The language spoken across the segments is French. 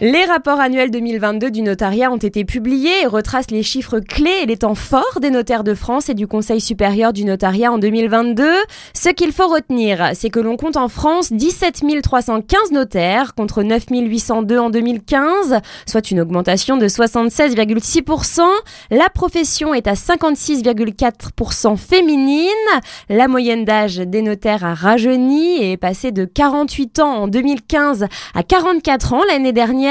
Les rapports annuels 2022 du notariat ont été publiés et retracent les chiffres clés et les temps forts des notaires de France et du Conseil supérieur du notariat en 2022. Ce qu'il faut retenir, c'est que l'on compte en France 17 315 notaires contre 9 802 en 2015, soit une augmentation de 76,6%. La profession est à 56,4% féminine. La moyenne d'âge des notaires a rajeuni et est passée de 48 ans en 2015 à 44 ans l'année dernière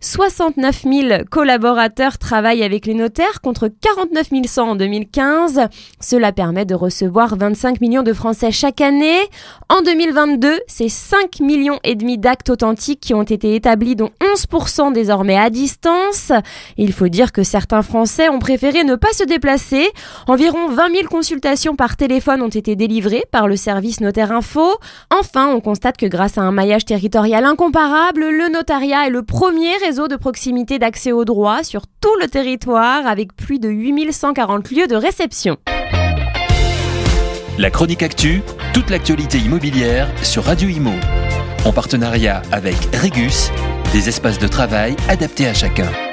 69 000 collaborateurs travaillent avec les notaires contre 49 100 en 2015. Cela permet de recevoir 25 millions de Français chaque année. En 2022, c'est 5 millions et demi d'actes authentiques qui ont été établis, dont 11% désormais à distance. Il faut dire que certains Français ont préféré ne pas se déplacer. Environ 20 000 consultations par téléphone ont été délivrées par le service Notaire Info. Enfin, on constate que grâce à un maillage territorial incomparable, le notariat est le premier réseau de proximité d'accès au droit sur tout le territoire avec plus de 8140 lieux de réception. La chronique actu, toute l'actualité immobilière sur Radio Imo. En partenariat avec Regus, des espaces de travail adaptés à chacun.